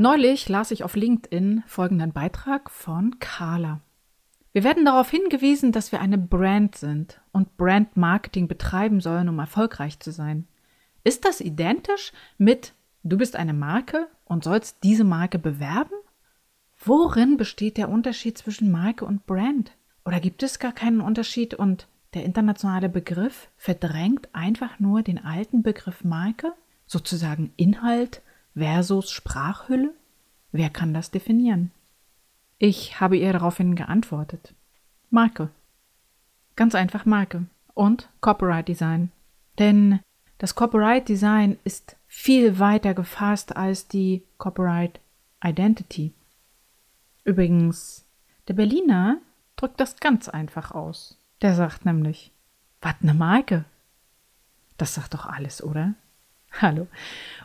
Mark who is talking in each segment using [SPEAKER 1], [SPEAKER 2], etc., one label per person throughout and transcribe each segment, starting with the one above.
[SPEAKER 1] Neulich las ich auf LinkedIn folgenden Beitrag von Carla. Wir werden darauf hingewiesen, dass wir eine Brand sind und Brand-Marketing betreiben sollen, um erfolgreich zu sein. Ist das identisch mit du bist eine Marke und sollst diese Marke bewerben? Worin besteht der Unterschied zwischen Marke und Brand? Oder gibt es gar keinen Unterschied und der internationale Begriff verdrängt einfach nur den alten Begriff Marke, sozusagen Inhalt versus Sprachhülle? Wer kann das definieren? Ich habe ihr daraufhin geantwortet. Marke. Ganz einfach Marke. Und Copyright Design. Denn das Copyright Design ist viel weiter gefasst als die Copyright Identity. Übrigens, der Berliner drückt das ganz einfach aus. Der sagt nämlich, was ne Marke? Das sagt doch alles, oder? Hallo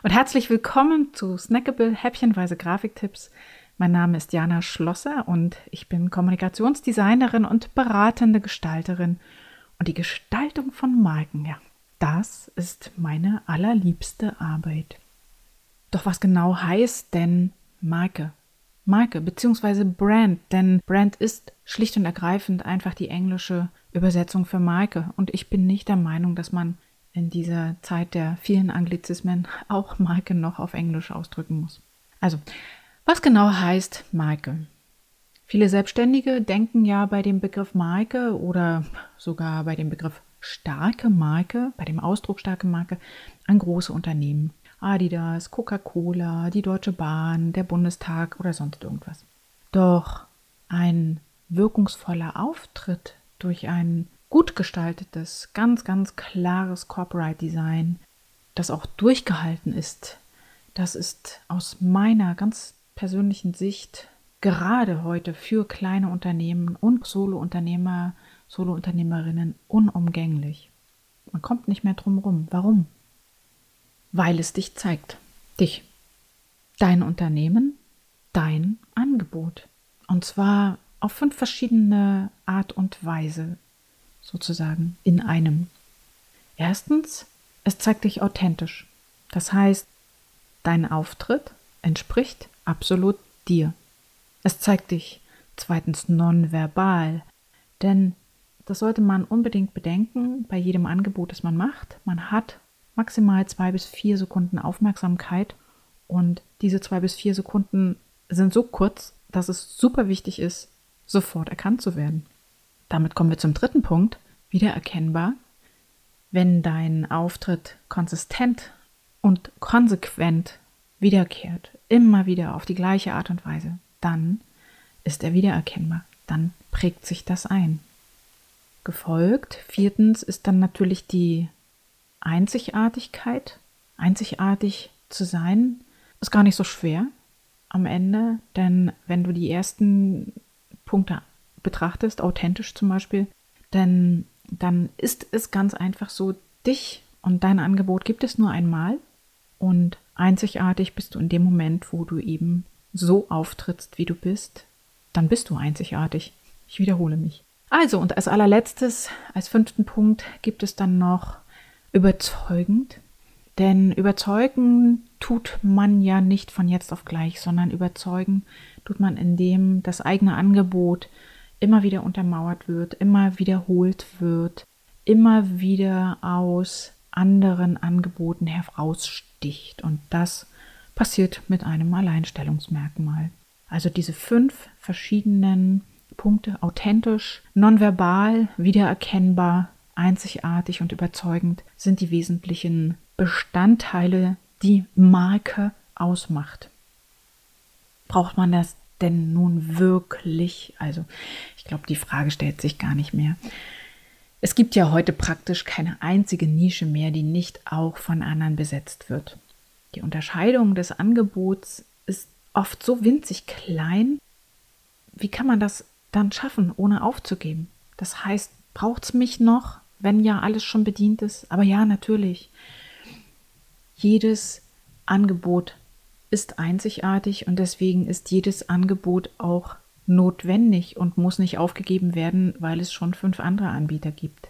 [SPEAKER 1] und herzlich willkommen zu Snackable Häppchenweise Grafiktipps. Mein Name ist Jana Schlosser und ich bin Kommunikationsdesignerin und beratende Gestalterin. Und die Gestaltung von Marken, ja, das ist meine allerliebste Arbeit. Doch was genau heißt denn Marke? Marke bzw. Brand, denn Brand ist schlicht und ergreifend einfach die englische Übersetzung für Marke. Und ich bin nicht der Meinung, dass man in dieser Zeit der vielen Anglizismen auch Marke noch auf Englisch ausdrücken muss. Also, was genau heißt Marke? Viele Selbstständige denken ja bei dem Begriff Marke oder sogar bei dem Begriff starke Marke, bei dem Ausdruck starke Marke an große Unternehmen. Adidas, Coca-Cola, die Deutsche Bahn, der Bundestag oder sonst irgendwas. Doch ein wirkungsvoller Auftritt durch ein gut gestaltetes, ganz, ganz klares Corporate Design, das auch durchgehalten ist, das ist aus meiner ganz persönlichen Sicht gerade heute für kleine Unternehmen und Solo-Unternehmer, Solo-Unternehmerinnen unumgänglich. Man kommt nicht mehr drum rum. Warum? Weil es dich zeigt. Dich. Dein Unternehmen, dein Angebot. Und zwar auf fünf verschiedene Art und Weise sozusagen in einem. Erstens, es zeigt dich authentisch. Das heißt, dein Auftritt entspricht absolut dir. Es zeigt dich zweitens nonverbal, denn das sollte man unbedingt bedenken bei jedem Angebot, das man macht. Man hat maximal zwei bis vier Sekunden Aufmerksamkeit und diese zwei bis vier Sekunden sind so kurz, dass es super wichtig ist, sofort erkannt zu werden. Damit kommen wir zum dritten Punkt, wiedererkennbar. Wenn dein Auftritt konsistent und konsequent wiederkehrt, immer wieder auf die gleiche Art und Weise, dann ist er wiedererkennbar, dann prägt sich das ein. Gefolgt, viertens ist dann natürlich die Einzigartigkeit. Einzigartig zu sein, ist gar nicht so schwer am Ende, denn wenn du die ersten Punkte betrachtest, authentisch zum Beispiel, dann, dann ist es ganz einfach so, dich und dein Angebot gibt es nur einmal und einzigartig bist du in dem Moment, wo du eben so auftrittst, wie du bist, dann bist du einzigartig. Ich wiederhole mich. Also, und als allerletztes, als fünften Punkt gibt es dann noch überzeugend. Denn überzeugen tut man ja nicht von jetzt auf gleich, sondern überzeugen tut man, indem das eigene Angebot immer wieder untermauert wird, immer wiederholt wird, immer wieder aus anderen Angeboten heraussticht. Und das passiert mit einem Alleinstellungsmerkmal. Also diese fünf verschiedenen Punkte, authentisch, nonverbal, wiedererkennbar, einzigartig und überzeugend, sind die wesentlichen Bestandteile, die Marke ausmacht. Braucht man das denn nun wirklich? Also ich glaube, die Frage stellt sich gar nicht mehr. Es gibt ja heute praktisch keine einzige Nische mehr, die nicht auch von anderen besetzt wird. Die Unterscheidung des Angebots ist oft so winzig klein. Wie kann man das dann schaffen, ohne aufzugeben? Das heißt, braucht es mich noch, wenn ja alles schon bedient ist? Aber ja, natürlich. Jedes Angebot ist einzigartig und deswegen ist jedes Angebot auch notwendig und muss nicht aufgegeben werden, weil es schon fünf andere Anbieter gibt.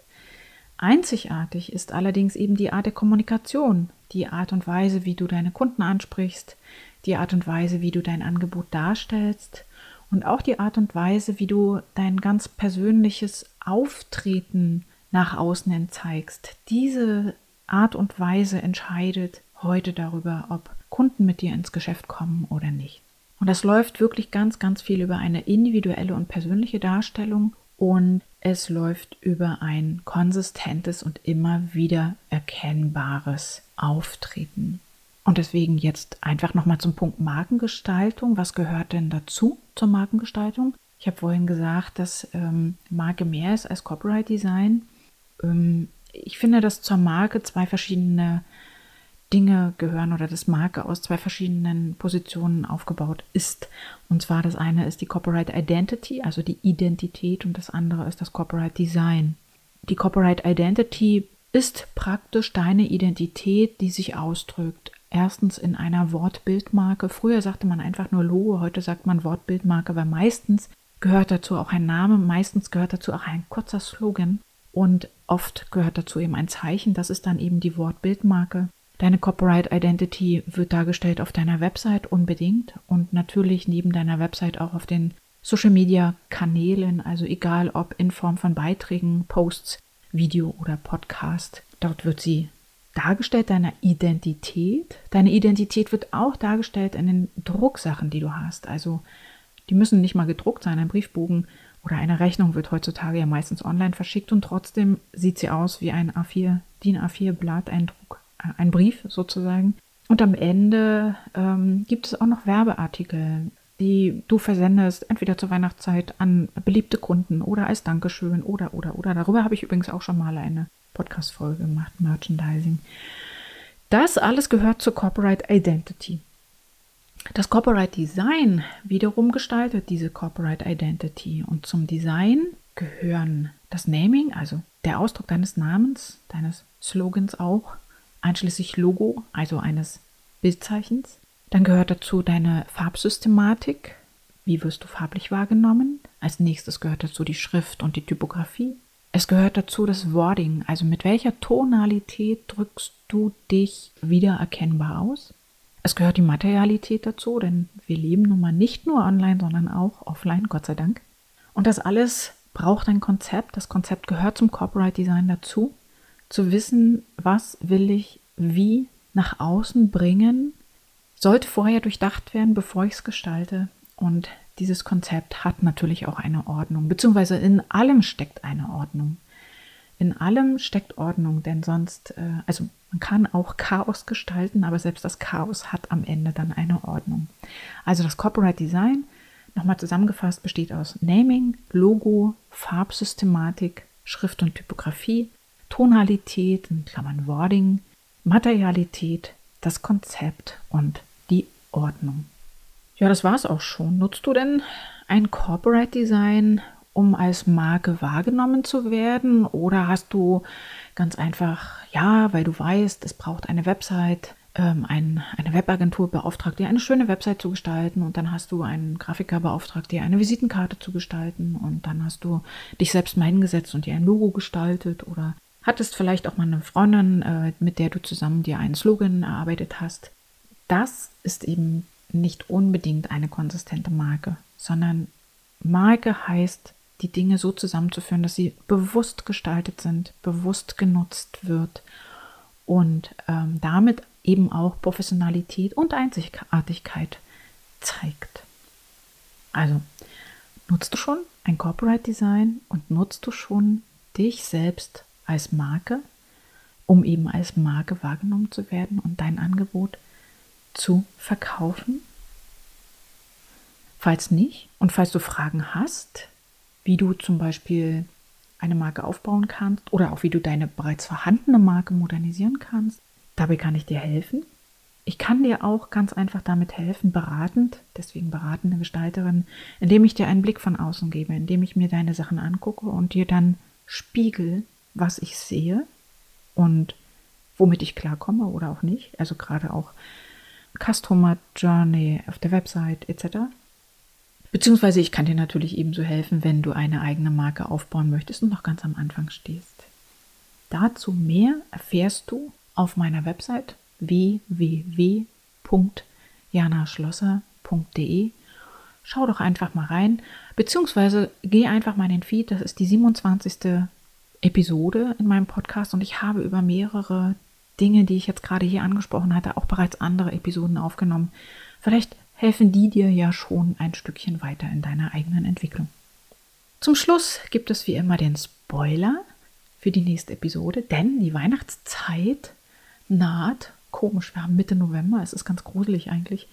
[SPEAKER 1] Einzigartig ist allerdings eben die Art der Kommunikation, die Art und Weise, wie du deine Kunden ansprichst, die Art und Weise, wie du dein Angebot darstellst und auch die Art und Weise, wie du dein ganz persönliches Auftreten nach außen zeigst. Diese Art und Weise entscheidet heute darüber, ob Kunden mit dir ins Geschäft kommen oder nicht. Und das läuft wirklich ganz, ganz viel über eine individuelle und persönliche Darstellung und es läuft über ein konsistentes und immer wieder erkennbares Auftreten. Und deswegen jetzt einfach nochmal zum Punkt Markengestaltung. Was gehört denn dazu zur Markengestaltung? Ich habe vorhin gesagt, dass ähm, Marke mehr ist als Copyright Design. Ähm, ich finde, dass zur Marke zwei verschiedene Dinge gehören oder das Marke aus zwei verschiedenen Positionen aufgebaut ist. Und zwar das eine ist die Copyright Identity, also die Identität, und das andere ist das Copyright Design. Die Copyright Identity ist praktisch deine Identität, die sich ausdrückt. Erstens in einer Wortbildmarke. Früher sagte man einfach nur Logo, heute sagt man Wortbildmarke, weil meistens gehört dazu auch ein Name, meistens gehört dazu auch ein kurzer Slogan und oft gehört dazu eben ein Zeichen. Das ist dann eben die Wortbildmarke. Deine Copyright Identity wird dargestellt auf deiner Website unbedingt und natürlich neben deiner Website auch auf den Social Media Kanälen, also egal ob in Form von Beiträgen, Posts, Video oder Podcast. Dort wird sie dargestellt, deine Identität. Deine Identität wird auch dargestellt in den Drucksachen, die du hast. Also die müssen nicht mal gedruckt sein. Ein Briefbogen oder eine Rechnung wird heutzutage ja meistens online verschickt und trotzdem sieht sie aus wie ein A4, DIN A4 Blatt, ein Druck ein Brief sozusagen. Und am Ende ähm, gibt es auch noch Werbeartikel, die du versendest, entweder zur Weihnachtszeit an beliebte Kunden oder als Dankeschön oder, oder, oder. Darüber habe ich übrigens auch schon mal eine Podcast-Folge gemacht, Merchandising. Das alles gehört zur Corporate Identity. Das Corporate Design wiederum gestaltet diese Corporate Identity und zum Design gehören das Naming, also der Ausdruck deines Namens, deines Slogans auch, einschließlich Logo, also eines Bildzeichens. Dann gehört dazu deine Farbsystematik. Wie wirst du farblich wahrgenommen? Als nächstes gehört dazu die Schrift und die Typografie. Es gehört dazu das Wording, also mit welcher Tonalität drückst du dich wiedererkennbar aus. Es gehört die Materialität dazu, denn wir leben nun mal nicht nur online, sondern auch offline, Gott sei Dank. Und das alles braucht ein Konzept. Das Konzept gehört zum Corporate Design dazu zu wissen, was will ich wie nach außen bringen, sollte vorher durchdacht werden, bevor ich es gestalte. Und dieses Konzept hat natürlich auch eine Ordnung, beziehungsweise in allem steckt eine Ordnung. In allem steckt Ordnung, denn sonst, äh, also man kann auch Chaos gestalten, aber selbst das Chaos hat am Ende dann eine Ordnung. Also das Corporate Design, nochmal zusammengefasst, besteht aus Naming, Logo, Farbsystematik, Schrift und Typografie, Tonalität, in Klammern Wording, Materialität, das Konzept und die Ordnung. Ja, das war's auch schon. Nutzt du denn ein Corporate Design, um als Marke wahrgenommen zu werden? Oder hast du ganz einfach, ja, weil du weißt, es braucht eine Website, ähm, ein, eine Webagentur beauftragt, dir eine schöne Website zu gestalten und dann hast du einen Grafiker beauftragt, dir eine Visitenkarte zu gestalten und dann hast du dich selbst mal hingesetzt und dir ein Logo gestaltet oder hattest vielleicht auch mal eine Freundin, äh, mit der du zusammen dir einen Slogan erarbeitet hast. Das ist eben nicht unbedingt eine konsistente Marke, sondern Marke heißt, die Dinge so zusammenzuführen, dass sie bewusst gestaltet sind, bewusst genutzt wird und ähm, damit eben auch Professionalität und Einzigartigkeit zeigt. Also, nutzt du schon ein Corporate Design und nutzt du schon dich selbst als Marke, um eben als Marke wahrgenommen zu werden und dein Angebot zu verkaufen? Falls nicht und falls du Fragen hast, wie du zum Beispiel eine Marke aufbauen kannst oder auch wie du deine bereits vorhandene Marke modernisieren kannst, dabei kann ich dir helfen. Ich kann dir auch ganz einfach damit helfen, beratend, deswegen beratende Gestalterin, indem ich dir einen Blick von außen gebe, indem ich mir deine Sachen angucke und dir dann spiegel, was ich sehe und womit ich klarkomme oder auch nicht. Also gerade auch Customer Journey auf der Website etc. Beziehungsweise ich kann dir natürlich ebenso helfen, wenn du eine eigene Marke aufbauen möchtest und noch ganz am Anfang stehst. Dazu mehr erfährst du auf meiner Website www.janina-schmidt.de janaschlosser.de. Schau doch einfach mal rein, beziehungsweise geh einfach mal in den Feed. Das ist die 27. Episode in meinem Podcast und ich habe über mehrere Dinge, die ich jetzt gerade hier angesprochen hatte, auch bereits andere Episoden aufgenommen. Vielleicht helfen die dir ja schon ein Stückchen weiter in deiner eigenen Entwicklung. Zum Schluss gibt es wie immer den Spoiler für die nächste Episode, denn die Weihnachtszeit naht. Komisch, wir haben Mitte November, es ist ganz gruselig eigentlich,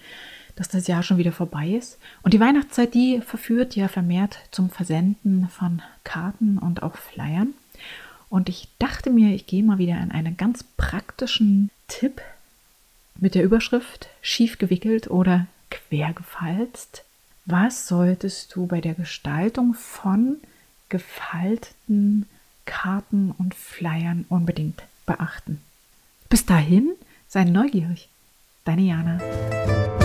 [SPEAKER 1] dass das Jahr schon wieder vorbei ist. Und die Weihnachtszeit, die verführt ja vermehrt zum Versenden von Karten und auch Flyern. Und ich dachte mir, ich gehe mal wieder in einen ganz praktischen Tipp mit der Überschrift schief gewickelt oder quer gefalzt. Was solltest du bei der Gestaltung von gefalteten Karten und Flyern unbedingt beachten? Bis dahin, sei neugierig. Deine Jana.